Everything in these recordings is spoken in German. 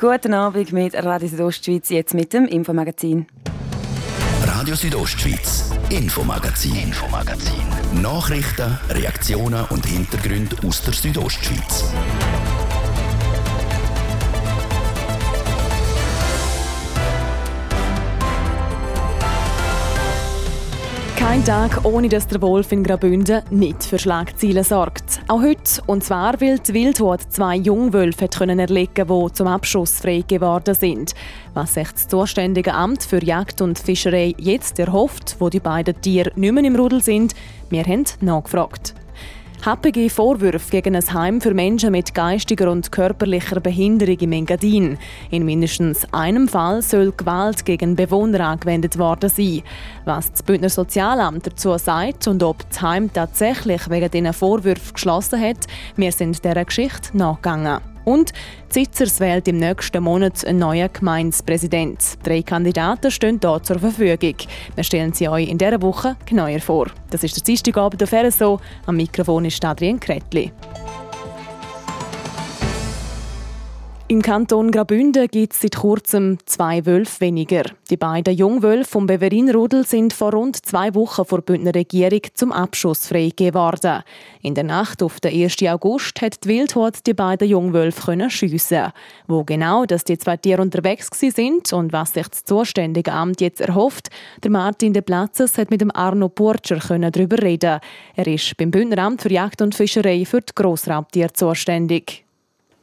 Guten Abend mit Radio Südostschweiz, jetzt mit dem Infomagazin. Radio Südostschweiz, Infomagazin, Infomagazin. Nachrichten, Reaktionen und Hintergründe aus der Südostschweiz. Kein Tag, ohne dass der Wolf in Graubünden nicht für Schlagzeilen sorgt. Auch heute, und zwar weil die Wildhut zwei Jungwölfe können erlegen die zum Abschuss frei geworden sind. Was sich das zuständige Amt für Jagd und Fischerei jetzt erhofft, wo die beiden Tiere nicht mehr im Rudel sind, wir haben nachgefragt. Happige Vorwürfe gegen ein Heim für Menschen mit geistiger und körperlicher Behinderung im Engadin. In mindestens einem Fall soll Gewalt gegen Bewohner angewendet worden sein. Was das Bündner Sozialamt dazu sagt und ob das Heim tatsächlich wegen diesen Vorwürfen geschlossen hat, wir sind dieser Geschichte nachgegangen. Und Zitzers wählt im nächsten Monat einen neuen Gemeindepräsident. Drei Kandidaten stehen hier zur Verfügung. Wir stellen sie euch in dieser Woche genauer vor. Das ist der Dienstagabend auf RSO. Am Mikrofon ist Adrian Kretli. Im Kanton Graubünden gibt es seit kurzem zwei Wölfe weniger. Die beiden Jungwölfe vom Beverinrudel sind vor rund zwei Wochen vor der Bündner Regierung zum Abschuss freigegeben worden. In der Nacht auf den 1. August hat die Wildhut die beiden Jungwölfe schiessen. Wo genau dass die zwei Tiere unterwegs sind und was sich das zuständige Amt jetzt erhofft, der Martin de Platzes hat mit dem Arno Burtscher darüber reden. Er ist beim Bündner Amt für Jagd und Fischerei für die Grossraubtiere zuständig.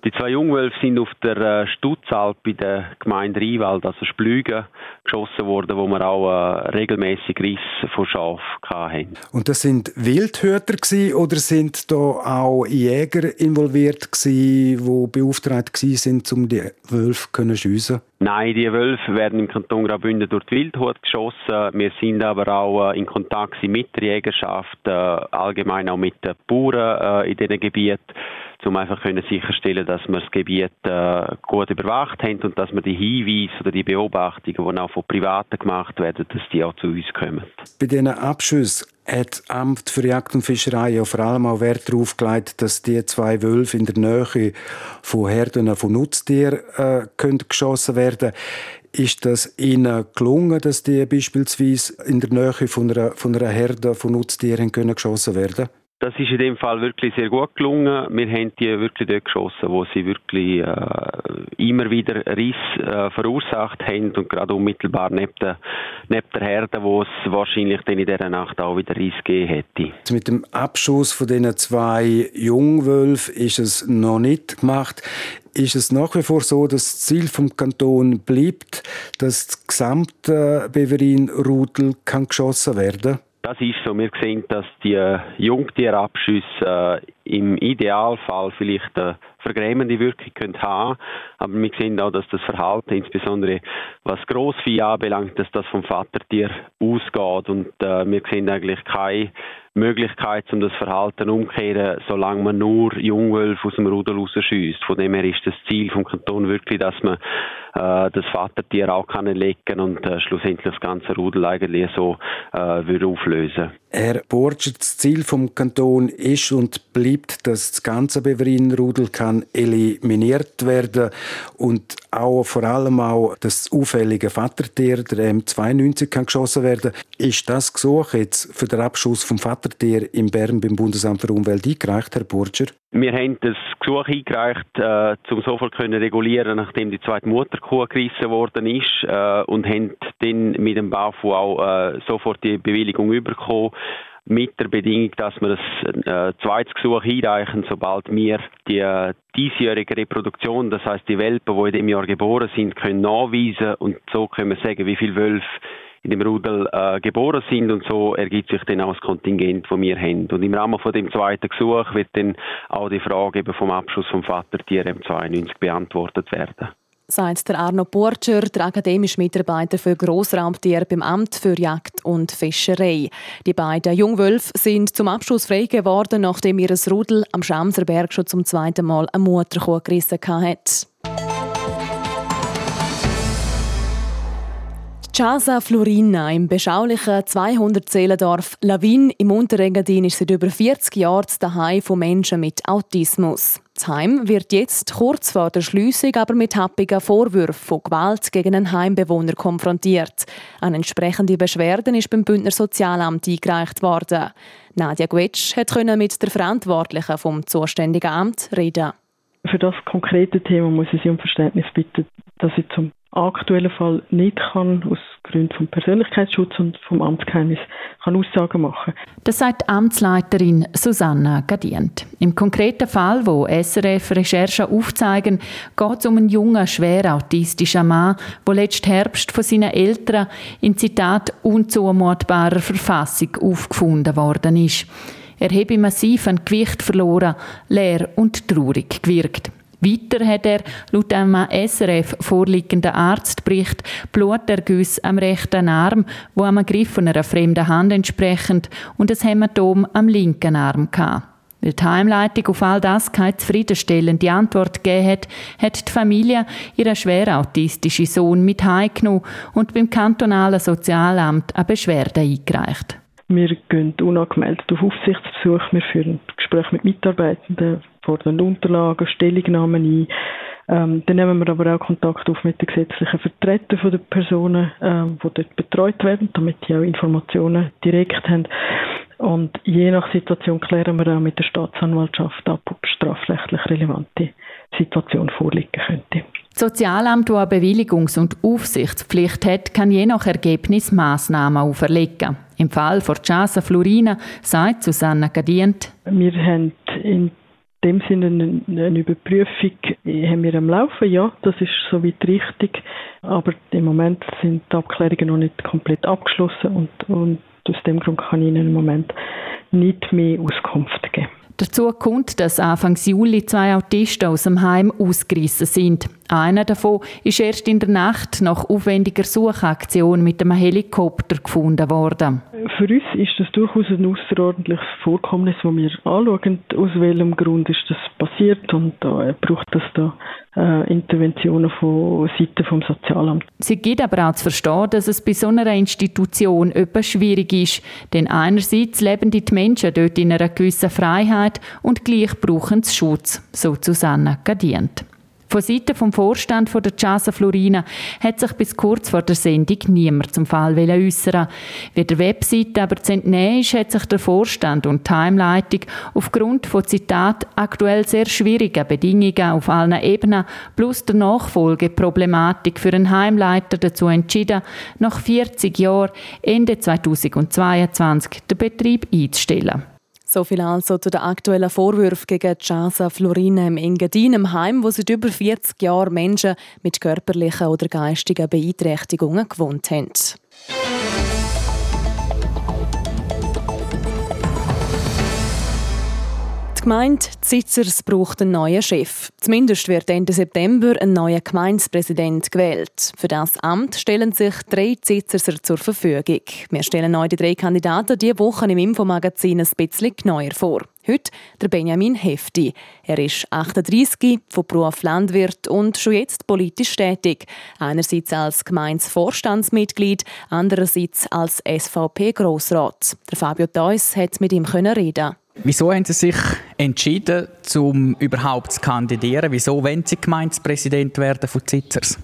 Die zwei Jungwölfe sind auf der äh, Stutzalp bei der Gemeinde Rheinwald, also Splügen, geschossen worden, wo wir auch äh, regelmäßig Riss von Schaf hatten. Und das sind Wildhüter oder sind da auch Jäger involviert gewesen, die beauftragt sind, um die Wölfe zu schiessen? Nein, die Wölfe werden im Kanton Graubünden durch die Wildhut geschossen. Wir sind aber auch äh, in Kontakt mit der Jägerschaft, allgemein auch mit den Bauern in diesen Gebieten um einfach können sicherstellen, dass wir das Gebiet äh, gut überwacht haben und dass wir die Hinweise oder die Beobachtungen, die auch von Privaten gemacht werden, dass die auch zu uns kommen. Bei diesen Abschüssen hat das Amt für Jagd und Fischerei ja vor allem auch Wert darauf gelegt, dass die zwei Wölfe in der Nähe von Herden von Nutztieren äh, können geschossen werden ist das Ihnen gelungen, dass die beispielsweise in der Nähe von einer, von einer Herde von Nutztieren können geschossen werden das ist in dem Fall wirklich sehr gut gelungen. Wir haben die wirklich dort geschossen, wo sie wirklich äh, immer wieder Riss äh, verursacht haben und gerade unmittelbar neben der, neben der Herde, wo es wahrscheinlich dann in dieser Nacht auch wieder Riss gegeben hätte. Mit dem Abschuss von diesen zwei Jungwölfen ist es noch nicht gemacht ist es nach wie vor so, dass das Ziel vom Kanton bleibt, dass das gesamte Beverin-Rudel geschossen werden kann? Das ist so. Wir sehen, dass die Jungtierabschüsse äh, im Idealfall vielleicht eine vergrämende Wirkung können haben aber wir sehen auch, dass das Verhalten, insbesondere was Grossvieh anbelangt, dass das vom Vatertier ausgeht und äh, wir sehen eigentlich keine Möglichkeit, um das Verhalten umzukehren, solange man nur Jungwölfe aus dem Rudel rausschießt. Von dem her ist das Ziel vom Kanton wirklich, dass man äh, das Vatertier auch kann erlegen und äh, schlussendlich das ganze Rudel eigentlich so äh, würde auflösen. Herr Borger, das Ziel vom Kanton ist und bleibt, dass das ganze Beverin-Rudel kann eliminiert werden und auch vor allem auch das auffällige Vatertier, der M92, kann geschossen werden. Ist das Gesuch jetzt für den Abschuss vom Vatertier in Bern beim Bundesamt für Umwelt eingereicht, Herr Burger? Wir haben das Gesuch eingereicht, äh, um sofort können regulieren, nachdem die zweite Mutterkuh gerissen worden ist, äh, und haben dann mit dem BAFU auch äh, sofort die Bewilligung bekommen mit der Bedingung, dass wir ein äh, zweites Gesuch einreichen, sobald wir die äh, diesjährige Reproduktion, das heißt die Welpen, die in dem Jahr geboren sind, können nachweisen und so können wir sagen, wie viele Wölfe in dem Rudel äh, geboren sind und so ergibt sich dann auch das Kontingent, das wir haben. Und im Rahmen von dem zweiten Gesuch wird dann auch die Frage eben vom Abschuss vom Vatertier M92 beantwortet werden sagt der Arno Burger, der akademische Mitarbeiter für Grossraubtiere beim Amt für Jagd und Fischerei. Die beiden Jungwölfe sind zum Abschluss frei geworden, nachdem ihr Rudel am Schamserberg schon zum zweiten Mal eine Mutterkuh gerissen hat. Casa Florina im beschaulichen 200 Seelendorf Lavin im Unterengadin ist seit über 40 Jahren daheim von Menschen mit Autismus. Das Heim wird jetzt kurz vor der Schliessung aber mit happigen Vorwürfen von Gewalt gegen einen Heimbewohner konfrontiert. Eine entsprechende Beschwerde ist beim Bündner Sozialamt eingereicht worden. Nadja Gwetsch konnte mit der Verantwortlichen vom zuständigen Amt reden. Für das konkrete Thema muss ich Sie um Verständnis bitten, dass ich zum aktuellen Fall nicht kann, aus Gründen vom Persönlichkeitsschutz und vom Amtsgeheimnis kann Aussagen machen. Das sagt Amtsleiterin Susanna Gadient. Im konkreten Fall, wo SRF Recherchen aufzeigen, geht es um einen jungen, schwer autistischen Mann, der letzten Herbst von seinen Eltern in Zitat unzumutbarer Verfassung aufgefunden worden ist. Er habe massiv an Gewicht verloren, leer und traurig gewirkt. Weiter hat er laut einem SRF vorliegenden Arztbericht Bluterguss am rechten Arm, wo am Griff von einer fremden Hand entsprechend und ein Hämatom am linken Arm hatte. Weil die Heimleitung auf all das keine zufriedenstellende Antwort gegeben hat, hat die Familie ihren schwer autistischen Sohn mit heimgenommen und beim kantonalen Sozialamt eine Beschwerde eingereicht. Wir gehen unangemeldet auf Aufsichtsbesuch, wir führen Gespräche mit Mitarbeitenden, fordern Unterlagen, Stellungnahmen ein. Ähm, dann nehmen wir aber auch Kontakt auf mit den gesetzlichen Vertretern der Personen, ähm, die dort betreut werden, damit die auch Informationen direkt haben. Und je nach Situation klären wir auch mit der Staatsanwaltschaft ab, ob strafrechtlich relevante Situation vorliegen könnte. Das Sozialamt, das eine Bewilligungs- und Aufsichtspflicht hat, kann je nach Ergebnis Massnahmen auferlegen. Im Fall von Casa Florina sagt Susanna Gadient. Wir haben in dem Sinne eine, eine Überprüfung haben wir am Laufen, ja, das ist soweit richtig, aber im Moment sind die Abklärungen noch nicht komplett abgeschlossen und, und aus dem Grund kann ich Ihnen im Moment nicht mehr Auskunft geben. Dazu kommt, dass Anfang Juli zwei Autisten aus dem Heim ausgerissen sind. Einer davon ist erst in der Nacht nach aufwendiger Suchaktion mit einem Helikopter gefunden worden. Für uns ist das durchaus ein außerordentliches Vorkommnis, wo wir anschauen, aus welchem Grund ist das passiert und da braucht es da äh, Interventionen von Seiten vom Sozialamt. Sie gibt aber auch zu verstehen, dass es bei so einer Institution etwas schwierig ist, denn einerseits leben die Menschen dort in einer gewissen Freiheit und gleich brauchen sie Schutz, so Susanna Gadient. Von Seiten vom Vorstand von der Casa Florina hat sich bis kurz vor der Sendung niemand zum Fall äußern. Wie der Webseite aber zu entnehmen ist, hat sich der Vorstand und die Heimleitung aufgrund von Zitat aktuell sehr schwierigen Bedingungen auf allen Ebenen plus der Nachfolgeproblematik für einen Heimleiter dazu entschieden, nach 40 Jahren Ende 2022 den Betrieb einzustellen. So viel also zu den aktuellen Vorwürfen gegen Casa Florina im Engadin, im Heim, wo seit über 40 Jahren Menschen mit körperlichen oder geistigen Beeinträchtigungen gewohnt haben. Gemeinde Zitzers braucht einen neuen Chef. Zumindest wird Ende September ein neuer Gemeindepräsident gewählt. Für das Amt stellen sich drei Zitzerser zur Verfügung. Wir stellen euch die drei Kandidaten diese Woche im Infomagazin ein bisschen genauer vor. Heute der Benjamin Hefti. Er ist 38, von Beruf Landwirt und schon jetzt politisch tätig. Einerseits als Gemeindevorstandsmitglied, andererseits als SVP-Grossrat. Fabio Theus hat mit ihm reden. Wieso haben Sie sich entschieden, um überhaupt zu kandidieren? Wieso wollen Sie Gemeindepräsident werden von Zitzers?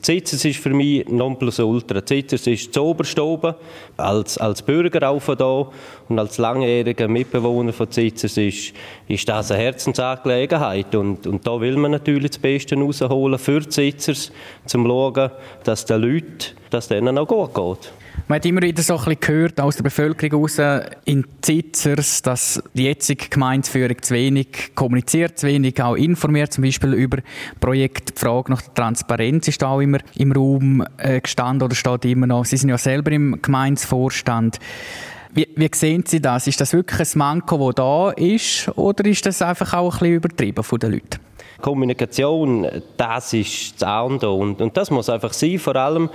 Zitzers ist für mich Nonplusultra. Zitzers ist zu oberst oben, als, als Bürger auch von da und als langjähriger Mitbewohner von Zitzers ist, ist das eine Herzensangelegenheit. Und, und da will man natürlich das Beste rausholen für Zitzers, um zu schauen, dass den Leuten, dass denen auch gut geht. Man hat immer wieder so ein bisschen gehört aus der Bevölkerung heraus in Zitzers, dass die jetzige Gemeindeführung zu wenig kommuniziert, zu wenig auch informiert, zum Beispiel über Projekte. Die Frage nach der Transparenz ist auch immer im Raum äh, gestanden oder steht immer noch. Sie sind ja selber im Gemeindevorstand. Wie, wie sehen Sie das? Ist das wirklich ein Manko, das da ist, oder ist das einfach auch ein bisschen übertrieben von den Leuten? Kommunikation, das ist das A und O. Und, und das muss einfach sein, vor allem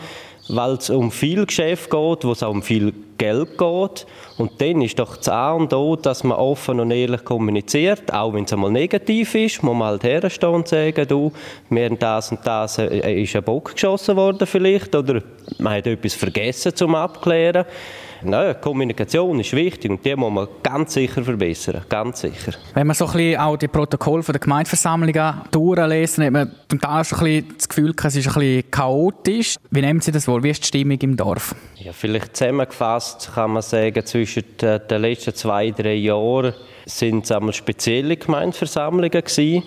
weil es um viel Geschäft geht, wo es auch um viel Geld geht. Und dann ist doch das A und O, dass man offen und ehrlich kommuniziert, auch wenn es einmal negativ ist, muss man halt herstehen und sagen, du, wir haben das und das, äh, ist ein Bock geschossen worden vielleicht, oder man hat etwas vergessen zum Abklären. Nein, Kommunikation ist wichtig und die muss man ganz sicher verbessern, ganz sicher. Wenn man so ein bisschen auch die Protokolle der Gemeindeversammlungen durchlesen, hat man zum Teil schon ein bisschen das Gefühl, es ist ein bisschen chaotisch. Wie nehmen Sie das wohl? Wie ist die Stimmung im Dorf? Ja, vielleicht zusammengefasst kann man sagen, zwischen den letzten zwei, drei Jahren sind es spezielle Gemeindeversammlungen gewesen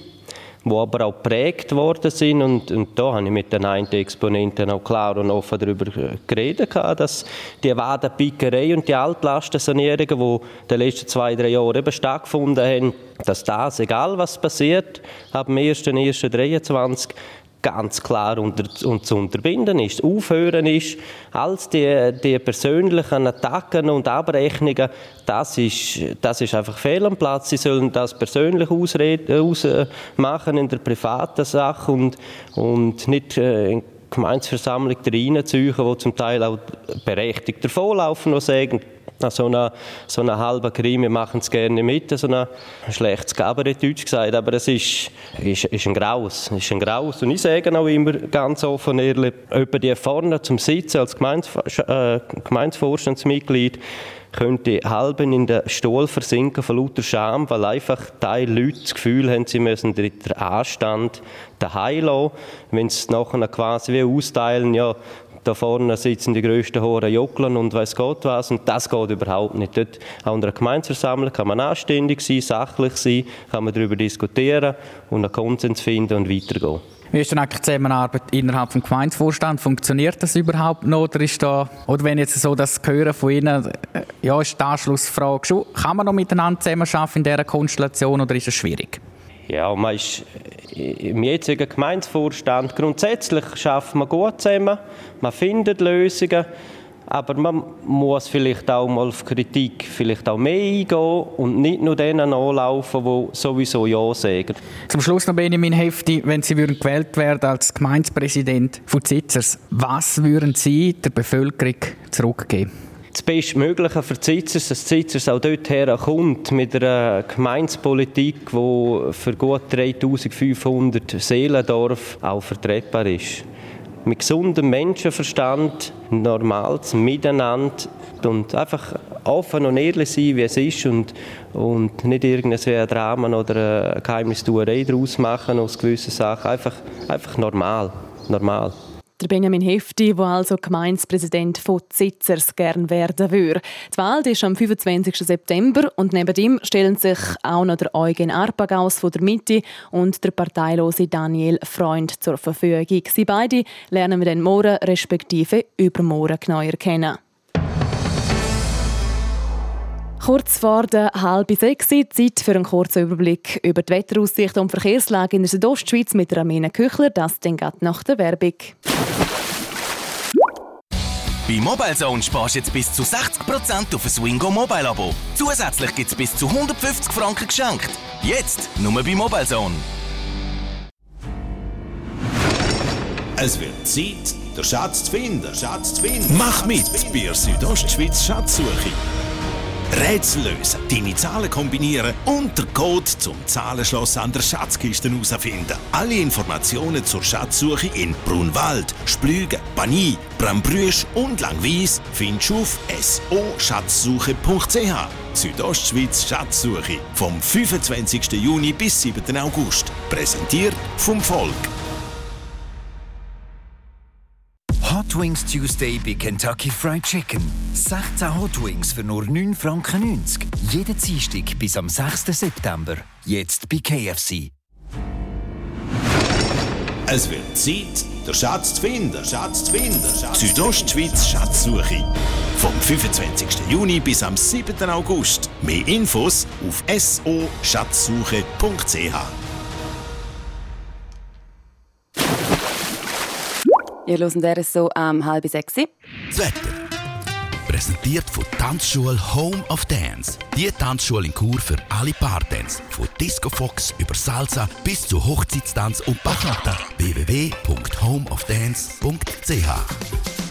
die aber auch geprägt worden sind. Und, und da habe ich mit den einen Exponenten auch klar und offen darüber geredet, dass die Wadenpickerei und die Altlastensanierungen, die in den letzten zwei, drei Jahren eben stattgefunden haben, dass das, egal was passiert, ab dem 1.1.23 ganz klar unter, und zu unterbinden ist, aufhören ist, als die, die persönlichen Attacken und Abrechnungen, das ist, das ist einfach fehl am Platz. Sie sollen das persönlich ausmachen in der privaten Sache und, und nicht äh, in Gemeinsversammlung reinziehen, wo zum Teil auch berechtigt davonlaufen und sagen, so eine, so eine halbe Crime machen es gerne mit, so ein schlechtes Gabaret, Deutsch gesagt, aber es ist, ist, ist ein Graus, ist ein Graus. Und ich sage auch immer ganz offen ehrlich, jemand die vorne zum Sitzen als Gemeins, äh, könnte halben in den Stuhl versinken von lauter Scham, weil einfach die Leute das Gefühl haben, sie müssen den Anstand daheim lassen. Wenn sie es nachher quasi wie austeilen, ja, da vorne sitzen die grössten Hohen Jockeln und weiß Gott was. Und das geht überhaupt nicht. Dort, in einer Gemeindeversammlung kann man anständig sein, sachlich sein, kann man darüber diskutieren und einen Konsens finden und weitergehen. Wie ist denn eigentlich die Zusammenarbeit innerhalb des Gemeindevorstands? Funktioniert das überhaupt noch? Oder, ist da, oder wenn jetzt so das Hören von Ihnen, äh, ja, ist die Anschlussfrage schon, kann man noch miteinander zusammenarbeiten in dieser Konstellation oder ist es schwierig? Ja, man ist im jetzigen Gemeindevorstand grundsätzlich schafft man gut zusammen, man findet Lösungen, aber man muss vielleicht auch mal auf Kritik vielleicht auch mehr eingehen und nicht nur denen anlaufen, die sowieso Ja sagen. Zum Schluss noch Benjamin Hefti, wenn Sie würden gewählt werden als Gemeindepräsident von Zitzers, was würden Sie der Bevölkerung zurückgeben? Das Bestmögliche für Zitzers, dass Zitzers auch dorthin kommt mit einer Gemeinspolitik, die für gut 3500 Seelendorf auch vertretbar ist. Mit gesundem Menschenverstand, normales Miteinander und einfach offen und ehrlich sein, wie es ist und, und nicht irgendein Drama oder eine Geheimnistuerei daraus machen aus gewissen Sachen. Einfach, einfach normal. normal. Der Benjamin Hefti, der also Gemeindepräsident von Zitzers gern werden würde. Die Wahl ist am 25. September und neben ihm stellen sich auch noch der Eugen Arpagaus von der Mitte und der parteilose Daniel Freund zur Verfügung. Sie beide lernen wir dann morgen respektive übermorgen genauer kennen. Kurz vor der halben sechs Zeit für einen kurzen Überblick über die Wetteraussicht und Verkehrslage in der Südostschweiz mit Ramina Küchler. Das dann nach der Werbung. Bei MobileZone sparst du jetzt bis zu 60% auf ein Swingo Mobile Abo. Zusätzlich gibt es bis zu 150 Franken geschenkt. Jetzt nur bei MobileZone. Es wird Zeit, den Schatz zu finden. Schatz zu finden. Mach mit bei der Südostschweiz Schatzsuche. Rätsel lösen, deine Zahlen kombinieren und den Code zum Zahlenschloss an der Schatzkiste herausfinden. Alle Informationen zur Schatzsuche in Brunwald, Splügen, Bani, Brambrüsch und Langwies findest du auf so-schatzsuche.ch. Südostschweiz Schatzsuche vom 25. Juni bis 7. August. Präsentiert vom Volk. Hot Wings Tuesday bei Kentucky Fried Chicken. 16 Hot Wings für nur 9,90 Franken. Jeden Dienstag bis am 6. September. Jetzt bei KFC. Es wird Zeit, den Schatz zu finden. Schatz zu finden. Südostschweiz Schatzsuche. Vom 25. Juni bis am 7. August. Mehr Infos auf so-schatzsuche.ch. Ihr hört so am halb sechs. Das Wetter. Präsentiert von Tanzschule Home of Dance. Die Tanzschule in Kur für alle Partens. Von Disco Fox über Salsa bis zu Hochzeitstanz und Bachata. www.homeofdance.ch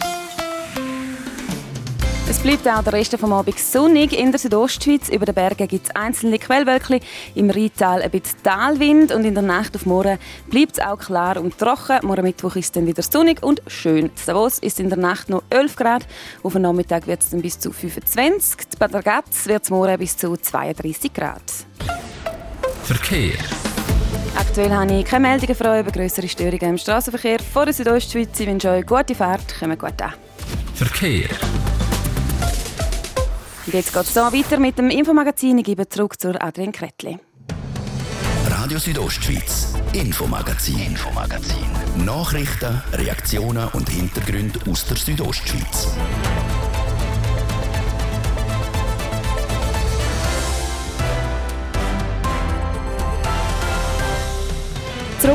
Es bleibt auch der Rest vom Abend sonnig in der Südostschweiz. Über den Bergen gibt es einzelne Quellwölkchen, im Rheintal ein bisschen Talwind und in der Nacht auf morgen bleibt es auch klar und trocken. Morgen Mittwoch ist es dann wieder sonnig und schön. Davos ist in der Nacht noch 11 Grad, auf den Nachmittag wird es dann bis zu 25. In Bad Ragaz wird es morgen bis zu 32 Grad. Verkehr. Aktuell habe ich keine Meldungen euch über größere Störungen im Straßenverkehr vor der Südostschweiz. Ich wünsche euch gute Fahrt, kommt gut an. Verkehr. Und jetzt geht es weiter mit dem Infomagazin. Ich gebe zurück zur Adrian Kretli. Radio Südostschweiz, Infomagazin, Infomagazin. Nachrichten, Reaktionen und Hintergründe aus der Südostschweiz.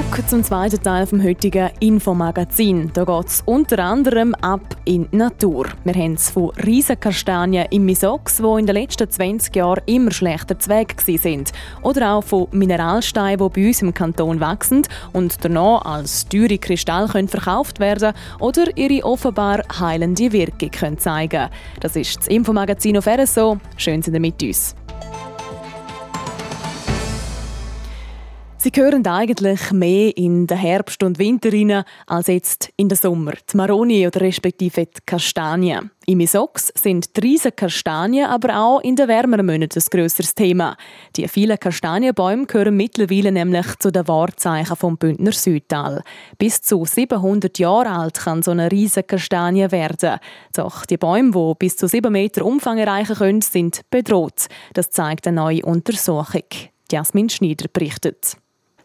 Zurück zum zweiten Teil vom heutigen Infomagazin. Da geht es unter anderem ab in die Natur. Wir haben es von Riesenkastanien im Misox, die in den letzten 20 Jahren immer schlechter zu Weg sind. Oder auch von Mineralsteinen, die bei uns im Kanton wachsen und danach als teure Kristall können verkauft werden oder ihre offenbar heilende Wirkung können zeigen Das ist das Infomagazin auf RSO. Schön sind ihr mit uns. Sie gehören eigentlich mehr in den Herbst und Winter rein, als jetzt in den Sommer. Die Maroni oder respektive die Kastanien. Im Isox sind die riesen Kastanien aber auch in den wärmeren Monaten ein grösseres Thema. Die vielen Kastanienbäume gehören mittlerweile nämlich zu den Wahrzeichen vom Bündner Südtal. Bis zu 700 Jahre alt kann so eine riesige Kastanie werden. Doch die Bäume, die bis zu 7 Meter Umfang erreichen können, sind bedroht. Das zeigt eine neue Untersuchung. Jasmin Schneider berichtet.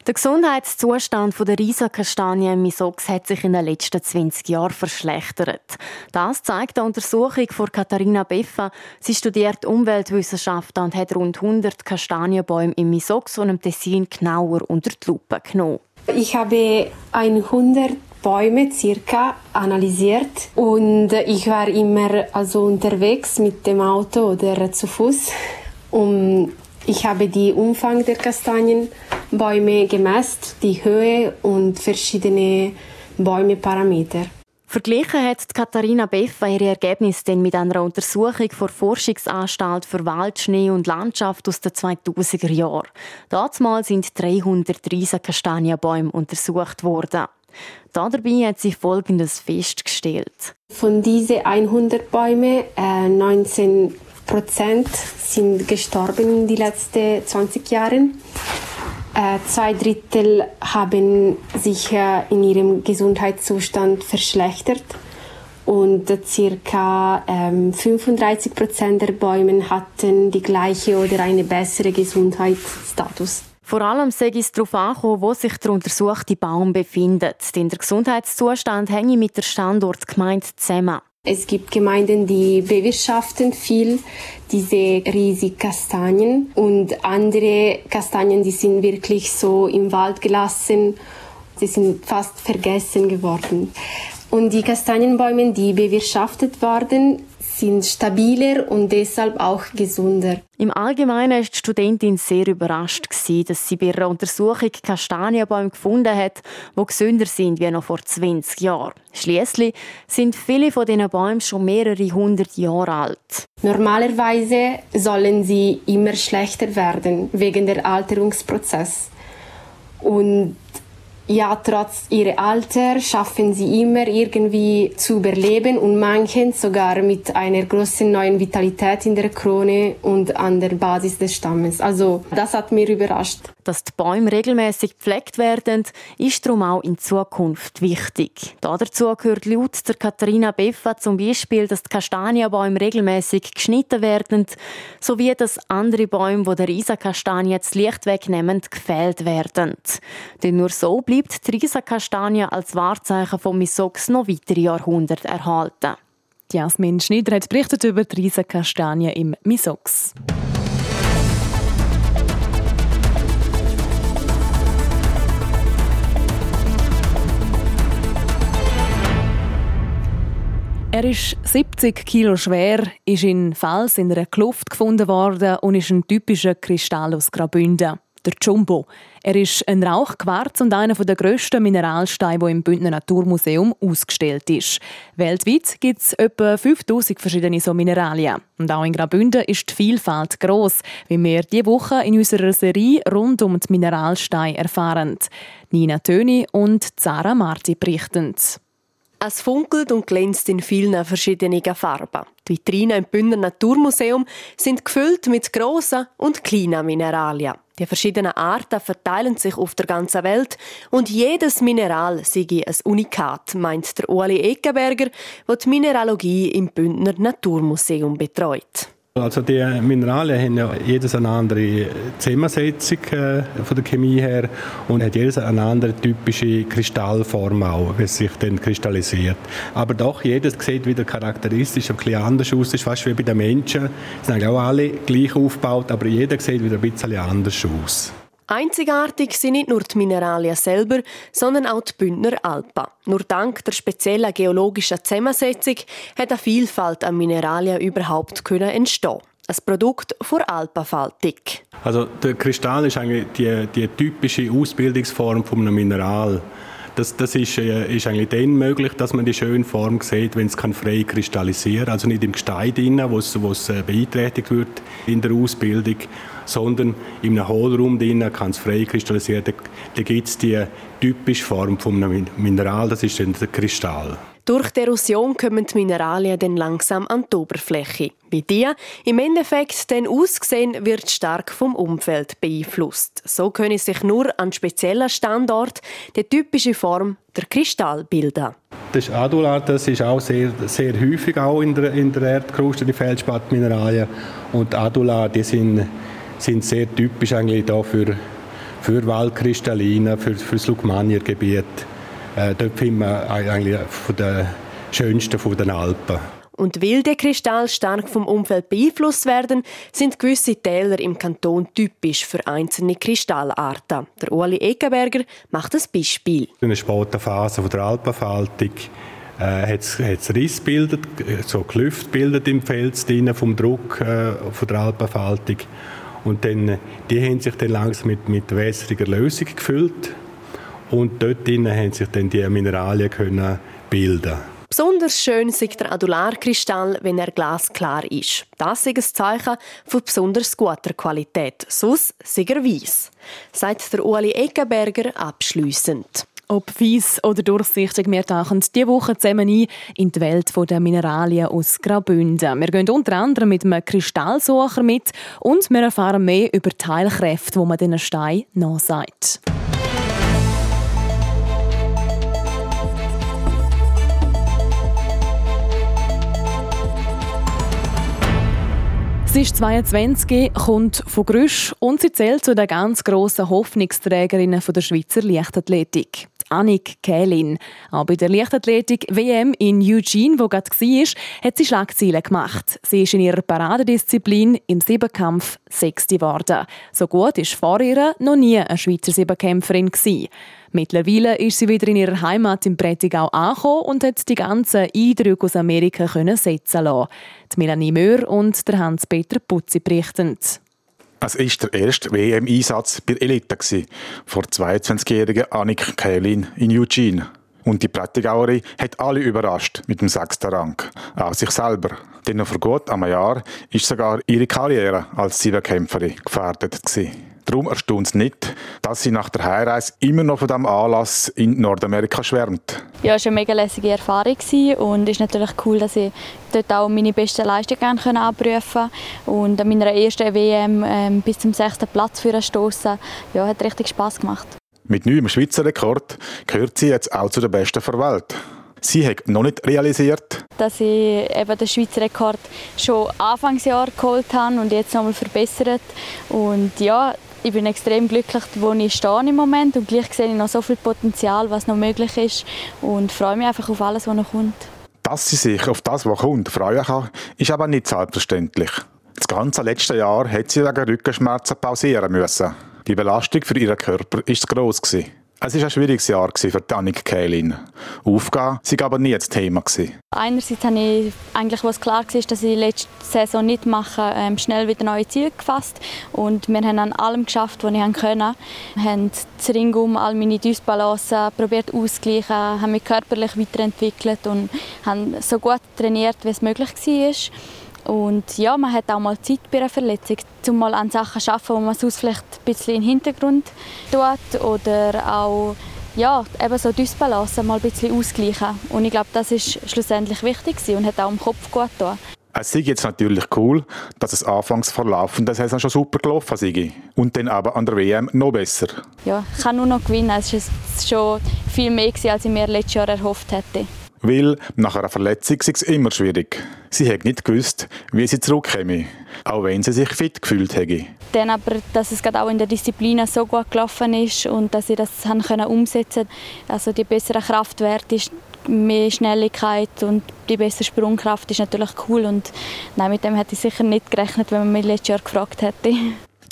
Der Gesundheitszustand der Riesenkastanien im Misox hat sich in den letzten 20 Jahren verschlechtert. Das zeigt eine Untersuchung von Katharina Beffa. Sie studiert Umweltwissenschaften und hat rund 100 Kastanienbäume im Misox und im Tessin genauer unter die Lupe genommen. Ich habe 100 Bäume circa analysiert und ich war immer also unterwegs mit dem Auto oder zu Fuß, um ich habe den Umfang der Kastanienbäume gemessen, die Höhe und verschiedene Bäumeparameter. Verglichen hat Katharina Beffa ihre Ergebnisse dann mit einer Untersuchung der Forschungsanstalt für Wald, Schnee und Landschaft aus den 2000er Jahren. Damals sind 330 Kastanienbäume untersucht worden. Dabei hat sie Folgendes festgestellt. Von diesen 100 Bäumen, äh, 19 Prozent sind gestorben in den letzten 20 Jahren. Äh, zwei Drittel haben sich äh, in ihrem Gesundheitszustand verschlechtert und ca. Ähm, 35 Prozent der Bäume hatten die gleiche oder eine bessere Gesundheitsstatus. Vor allem sei es darauf angekommen, wo sich der untersuchte Baum befindet. Denn der Gesundheitszustand hänge mit der Standortgemeinde zusammen. Es gibt Gemeinden, die bewirtschaften viel diese riesigen Kastanien und andere Kastanien, die sind wirklich so im Wald gelassen. Sie sind fast vergessen geworden. Und die Kastanienbäume, die bewirtschaftet waren, sind stabiler und deshalb auch gesunder. Im Allgemeinen war die Studentin sehr überrascht, dass sie bei ihrer Untersuchung Kastanienbäume gefunden hat, die gesünder sind wie noch vor 20 Jahren. Schließlich sind viele von diesen Bäumen schon mehrere hundert Jahre alt. Normalerweise sollen sie immer schlechter werden wegen der Alterungsprozess. Und ja, trotz ihrer Alter schaffen sie immer irgendwie zu überleben und manchen sogar mit einer großen neuen Vitalität in der Krone und an der Basis des Stammes. Also das hat mich überrascht. Dass die Bäume regelmäßig gepflegt werden, ist darum auch in Zukunft wichtig. dazu gehört laut der Katharina Beffa zum Beispiel, dass die Kastanienbäume regelmäßig geschnitten werden, sowie dass andere Bäume, die der Riesenkastanie das Licht wegnehmen, gefällt werden. Denn nur so bleibt die Riesenkastanie als Wahrzeichen von Misox noch weitere Jahrhunderte erhalten. Jasmin Schneider hat berichtet über die Riesenkastanie im Misox. Er ist 70 Kilo schwer, ist in Fels in einer Kluft gefunden worden und ist ein typischer Kristall aus Graubünden. Der Jumbo. Er ist ein Rauchquarz und einer der grössten Mineralsteine, der im Bündner Naturmuseum ausgestellt ist. Weltweit gibt es etwa 5000 verschiedene so Mineralien. Und auch in Graubünden ist die Vielfalt gross, wie wir diese Woche in unserer Serie rund um die Mineralsteine erfahren. Nina Töni und Zara Marti berichten. Es funkelt und glänzt in vielen verschiedenen Farben. Die Vitrinen im Bündner Naturmuseum sind gefüllt mit grossen und kleinen Mineralien. Die verschiedenen Arten verteilen sich auf der ganzen Welt und jedes Mineral sei ein Unikat, meint der Ueli Eckenberger, der die Mineralogie im Bündner Naturmuseum betreut. Also die Mineralien haben ja jedes eine andere Zusammensetzung äh, von der Chemie her und hat jedes eine andere typische Kristallform auch, wie es sich dann kristallisiert. Aber doch, jedes sieht wieder charakteristisch ein bisschen anders aus. Ist fast wie bei den Menschen. Sie sind eigentlich auch alle gleich aufgebaut, aber jeder sieht wieder ein bisschen anders aus. Einzigartig sind nicht nur die Mineralien selber, sondern auch die Bündner Alpen. Nur dank der speziellen geologischen Zusammensetzung hat eine Vielfalt an Mineralien überhaupt können entstehen. Ein Produkt vor Alpenfaltung. Also der Kristall ist eigentlich die, die typische Ausbildungsform von einem Mineral. Das, das ist, äh, ist, eigentlich dann möglich, dass man die schöne Form sieht, wenn es kann frei kristallisieren. Also nicht im Gestein wo es äh, beeinträchtigt wird in der Ausbildung, sondern in einem Hohlraum drin kann es frei kristallisieren. Da, da gibt es die typische Form von einem Mineral, das ist dann der Kristall. Durch die Erosion kommen die Mineralien dann langsam an die Oberfläche. Wie die im Endeffekt dann aussehen, wird stark vom Umfeld beeinflusst. So können sich nur an speziellen Standort die typische Form der Kristall bilden. Das Adular, das ist auch sehr, sehr häufig auch in der, in der Erdkruste, die Feldspatmineralien. Und Adular, die sind, sind sehr typisch eigentlich da für, für Waldkristallinen, für, für das Lugmaniergebiet. Äh, dort finden wir eigentlich von den schönsten von den Alpen. Und weil die Kristalle stark vom Umfeld beeinflusst werden, sind gewisse Täler im Kanton typisch für einzelne Kristallarten. Der Ueli Eckenberger macht ein Beispiel. In der späten Phase der Alpenfaltung äh, hat es Riss bildet, so Klüfte bildet im Fels vom Druck äh, von der Alpenfaltung. Und dann, die haben sich dann langsam mit, mit wässriger Lösung gefüllt und dort drinnen haben sich dann die Mineralien können bilden. Besonders schön ist der Adularkristall, wenn er glasklar ist. Das ist ein Zeichen von besonders guter Qualität. Sonst ist er weiss, sagt der Ueli Eckenberger abschliessend. Ob weiss oder durchsichtig, wir tauchen diese Woche zusammen ein in die Welt der Mineralien aus Graubünden. Wir gehen unter anderem mit einem Kristallsucher mit und wir erfahren mehr über Teilkräfte, die man diesen Stein nachsagt. Sie ist 22, kommt von Grüsch und sie zählt zu den ganz grossen Hoffnungsträgerinnen der Schweizer Leichtathletik. Annik Kählin. Auch bei der Leichtathletik WM in Eugene, wo gerade war, hat sie Schlagzeilen gemacht. Sie ist in ihrer Paradedisziplin im Siebenkampf Sechste geworden. So gut ist vor ihr noch nie eine Schweizer Siebenkämpferin gewesen. Mittlerweile ist sie wieder in ihrer Heimat im Prättigau angekommen und hat die ganzen Eindrücke aus Amerika können setzen lassen. Die Melanie Möhr und der Hans-Peter Putzi berichten. Es war der erste WM-Einsatz bei Elite vor 22-jährigen Annik Kählin in Eugene. Und die Prättigauerin hat alle überrascht mit dem sechsten Rang. Auch sich selber. Denn noch vor gut einem Jahr ist sogar ihre Karriere als Siebenkämpferin gefährdet gewesen. Darum erstaunt es nicht, dass sie nach der Heimreise immer noch von diesem Anlass in Nordamerika schwärmt. Ja, es war eine mega lässige Erfahrung und es ist natürlich cool, dass ich dort auch meine besten Leistungen abrufen konnte und an meiner ersten WM ähm, bis zum sechsten Platz für stoßen. Ja, hat richtig Spaß gemacht. Mit neuem Schweizer Rekord gehört sie jetzt auch zu den Besten der Welt. Sie hat noch nicht realisiert, dass ich eben den Schweizer Rekord schon Anfangsjahr geholt habe und jetzt nochmal verbessert. Und ja, ich bin extrem glücklich, wo ich stehe im Moment und gleich sehe ich noch so viel Potenzial, was noch möglich ist und freue mich einfach auf alles, was noch kommt. Dass sie sich auf das, was kommt, freuen kann, ist aber nicht selbstverständlich. Das ganze letzte Jahr hat sie wegen Rückenschmerzen pausieren müssen. Die Belastung für ihren Körper war gross. Es war ein schwieriges Jahr für Annik Kählin. Aufgehen sei aber nie das Thema. Einerseits habe ich eigentlich, was klar war, dass ich letzte Saison nicht mache, ähm, schnell wieder neue Ziele gefasst und wir haben an allem geschafft, was ich konnte. Wir haben das Ringum, all meine Dysbalancen probiert auszugleichen, haben mich körperlich weiterentwickelt und haben so gut trainiert, wie es möglich war. Und ja, man hat auch mal Zeit bei einer Verletzung, um mal an Sachen zu arbeiten, wo man sonst vielleicht ein bisschen in den Hintergrund tut oder auch ja, eben so Dysbalance mal ein bisschen ausgleichen. Und ich glaube, das ist schlussendlich wichtig und hat auch im Kopf gut getan. Es ist jetzt natürlich cool, dass es anfangs verlaufen, das heißt schon super gelaufen sei. Und dann aber an der WM noch besser. Ja, ich kann nur noch gewinnen. Es ist schon viel mehr gewesen, als ich mir letztes Jahr erhofft hätte. Weil nach einer Verletzung ist es immer schwierig. Sie hat nicht gewusst, wie sie zurückkäme, auch wenn sie sich fit gefühlt hätte. Dann aber, dass es gerade auch in der Disziplin so gut gelaufen ist und dass sie das haben können umsetzen also die bessere Kraftwerte, mehr Schnelligkeit und die bessere Sprungkraft ist natürlich cool und nein, mit dem hätte ich sicher nicht gerechnet, wenn man mich letztes Jahr gefragt hätte.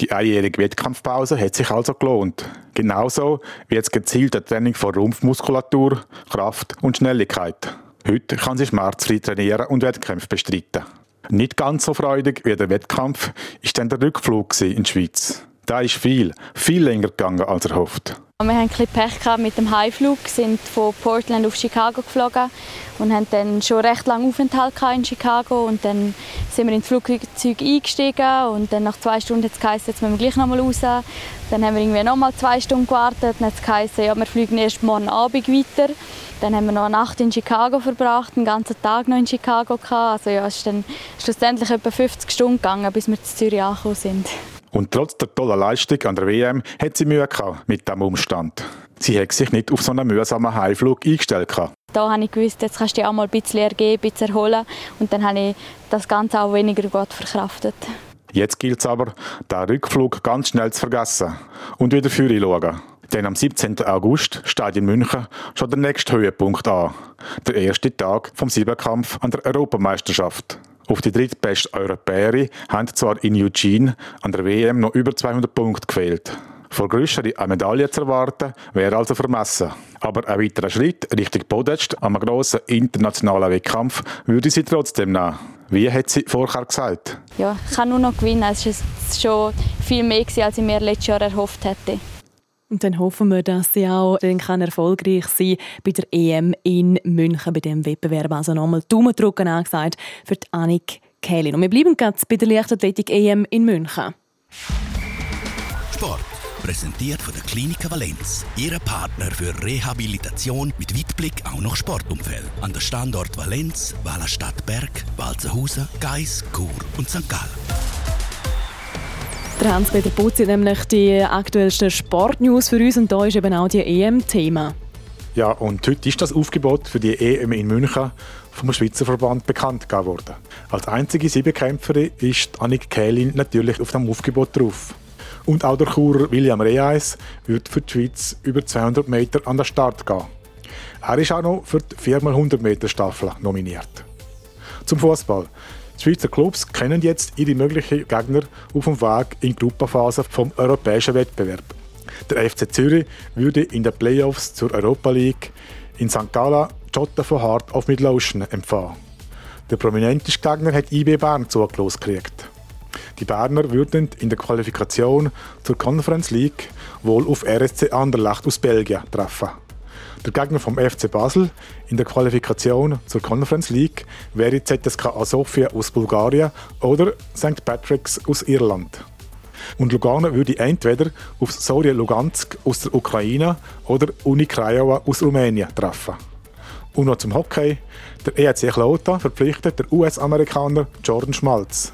Die einjährige Wettkampfpause hat sich also gelohnt. Genauso wie das gezielte Training von Rumpfmuskulatur, Kraft und Schnelligkeit. Heute kann sie schmerzfrei trainieren und Wettkämpfe bestreiten. Nicht ganz so freudig wie der Wettkampf ist dann der Rückflug in die Schweiz. Da ist viel, viel länger gegangen als erhofft. Wir hatten ein bisschen Pech mit dem Heimflug, sind von Portland auf Chicago geflogen und haben dann schon recht lange Aufenthalt in Chicago und dann sind wir ins Flugzeug eingestiegen und dann nach zwei Stunden hat es geheißen, jetzt müssen wir gleich noch mal raus. Dann haben wir irgendwie noch mal zwei Stunden gewartet und hat es geheißen, ja, wir fliegen erst morgen Abend weiter. Dann haben wir noch eine Nacht in Chicago verbracht, einen ganzen Tag noch in Chicago gehabt. Also ja, es ist dann schlussendlich etwa 50 Stunden gegangen, bis wir in Zürich angekommen sind. Und trotz der tollen Leistung an der WM hat sie Mühe gehabt mit diesem Umstand. Sie hat sich nicht auf so einen mühsamen Heimflug eingestellt. Gehabt. Da habe ich gewusst, jetzt kannst du dich auch mal ein bisschen ergeben, ein bisschen erholen. Und dann habe ich das Ganze auch weniger gut verkraftet. Jetzt gilt es aber, den Rückflug ganz schnell zu vergessen und wieder für schauen. Denn am 17. August steht in München schon der nächste Höhepunkt an. Der erste Tag vom Siebenkampf an der Europameisterschaft. Auf die drittbeste Europäerin haben zwar in Eugene an der WM noch über 200 Punkte gefehlt. Vor größere Medaille zu erwarten, wäre also vermessen. Aber ein weiterer Schritt Richtung Podest am grossen internationalen Wettkampf würde sie trotzdem nehmen. Wie hat sie vorher gesagt? Ja, ich kann nur noch gewinnen. Es war schon viel mehr, als ich mir letztes Jahr erhofft hätte. Und dann hoffen wir, dass sie auch dann kann erfolgreich sein bei der EM in München, bei dem Wettbewerb. Also nochmal Daumen drücken angesagt für die Annik Kählin. Und wir bleiben jetzt bei der Leichtathletik EM in München. Sport. Präsentiert von der Klinik Valenz. Ihre Partner für Rehabilitation mit Weitblick auch noch Sportumfeld. An der Standort Valenz, Wallerstadt Berg, Walzenhausen, Geis, Chur und St. Gallen. Der Hans-Peter Putz nämlich die aktuellsten Sportnews für uns und da ist eben auch die EM-Thema. Ja, und heute ist das Aufgebot für die EM in München vom Schweizer Verband bekannt gegeben worden. Als einzige Siebenkämpferin ist Annik Kählin natürlich auf dem Aufgebot drauf. Und auch der Churer William Reis wird für die Schweiz über 200 Meter an den Start gehen. Er ist auch noch für die 4x100 Meter Staffel nominiert. Zum Fußball. Die Schweizer Clubs kennen jetzt ihre möglichen Gegner auf dem Weg in die Gruppenphase vom europäischen Wettbewerb. Der FC Zürich würde in den Playoffs zur Europa League in St. Gallen Jota von Hart auf Midlothian empfangen. Der prominenteste Gegner hat IB Bern zugelost gekriegt. Die Berner würden in der Qualifikation zur Conference League wohl auf RSC Anderlecht aus Belgien treffen. Der Gegner vom FC Basel in der Qualifikation zur Conference League wäre ZSK Sofia aus Bulgarien oder St. Patrick's aus Irland. Und Lugano würde entweder auf Soria Lugansk aus der Ukraine oder Uni Craiova aus Rumänien treffen. Und noch zum Hockey. Der EHC Klota verpflichtet der US-Amerikaner Jordan Schmalz.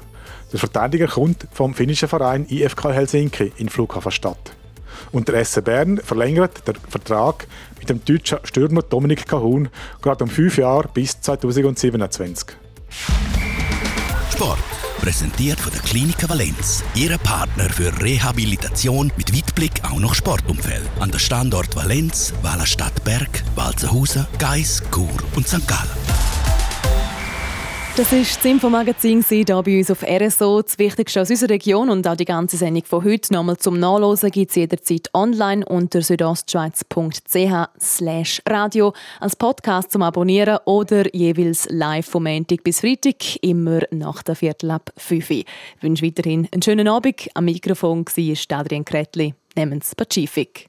Der Verteidiger kommt vom finnischen Verein IFK Helsinki in Flughafenstadt. Und der SC Bern verlängert den Vertrag mit dem deutschen Stürmer Dominik Cahun gerade um fünf Jahre bis 2027. Sport. Präsentiert von der Klinik Valenz. Ihre Partner für Rehabilitation mit Weitblick auch noch Sportumfeld. An der Standort Valenz, Wallerstadt Berg, Walzenhausen, Geis, Chur und St. Gallen. Das ist das Infomagazin hier bei uns auf RSO. Das Wichtigste aus unserer Region und auch die ganze Sendung von heute nochmal zum Nachlesen gibt es jederzeit online unter südostschweiz.ch radio als Podcast zum Abonnieren oder jeweils live vom Montag bis Freitag, immer nach der Viertel ab 5 Ich wünsche weiterhin einen schönen Abend. Am Mikrofon war Adrian Kretli. Nehmen's Pazifik.